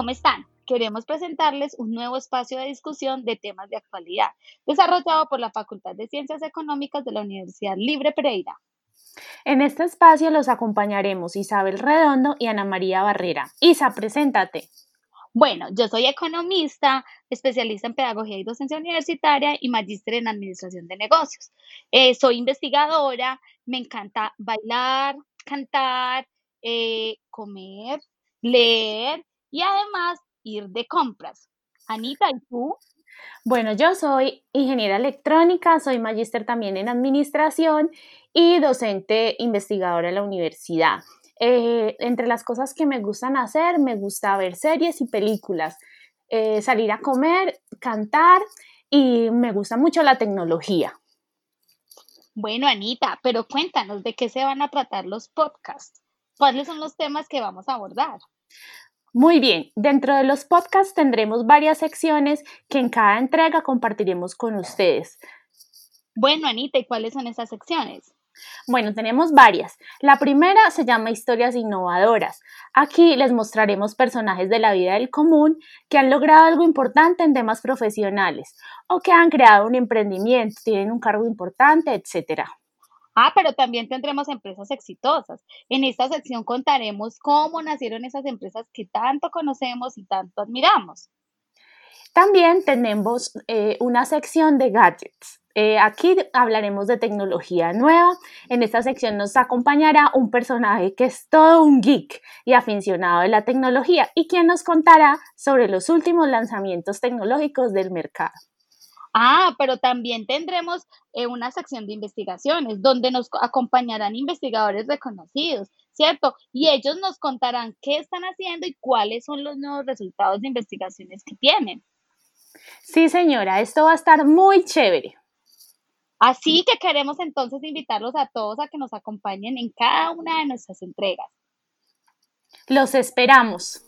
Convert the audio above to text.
¿cómo están? Queremos presentarles un nuevo espacio de discusión de temas de actualidad, desarrollado por la Facultad de Ciencias Económicas de la Universidad Libre Pereira. En este espacio los acompañaremos Isabel Redondo y Ana María Barrera. Isa, preséntate. Bueno, yo soy economista, especialista en pedagogía y docencia universitaria y magíster en administración de negocios. Eh, soy investigadora, me encanta bailar, cantar, eh, comer, leer y además ir de compras. Anita, ¿y tú? Bueno, yo soy ingeniera electrónica, soy magíster también en administración y docente investigadora en la universidad. Eh, entre las cosas que me gustan hacer, me gusta ver series y películas, eh, salir a comer, cantar y me gusta mucho la tecnología. Bueno, Anita, pero cuéntanos de qué se van a tratar los podcasts. ¿Cuáles son los temas que vamos a abordar? Muy bien, dentro de los podcasts tendremos varias secciones que en cada entrega compartiremos con ustedes. Bueno, Anita, ¿y cuáles son esas secciones? Bueno, tenemos varias. La primera se llama Historias innovadoras. Aquí les mostraremos personajes de la vida del común que han logrado algo importante en temas profesionales o que han creado un emprendimiento, tienen un cargo importante, etc. Ah, pero también tendremos empresas exitosas. En esta sección contaremos cómo nacieron esas empresas que tanto conocemos y tanto admiramos. También tenemos eh, una sección de gadgets. Eh, aquí hablaremos de tecnología nueva. En esta sección nos acompañará un personaje que es todo un geek y aficionado de la tecnología y quien nos contará sobre los últimos lanzamientos tecnológicos del mercado. Ah, pero también tendremos eh, una sección de investigaciones donde nos acompañarán investigadores reconocidos, ¿cierto? Y ellos nos contarán qué están haciendo y cuáles son los nuevos resultados de investigaciones que tienen. Sí, señora, esto va a estar muy chévere. Así que queremos entonces invitarlos a todos a que nos acompañen en cada una de nuestras entregas. Los esperamos.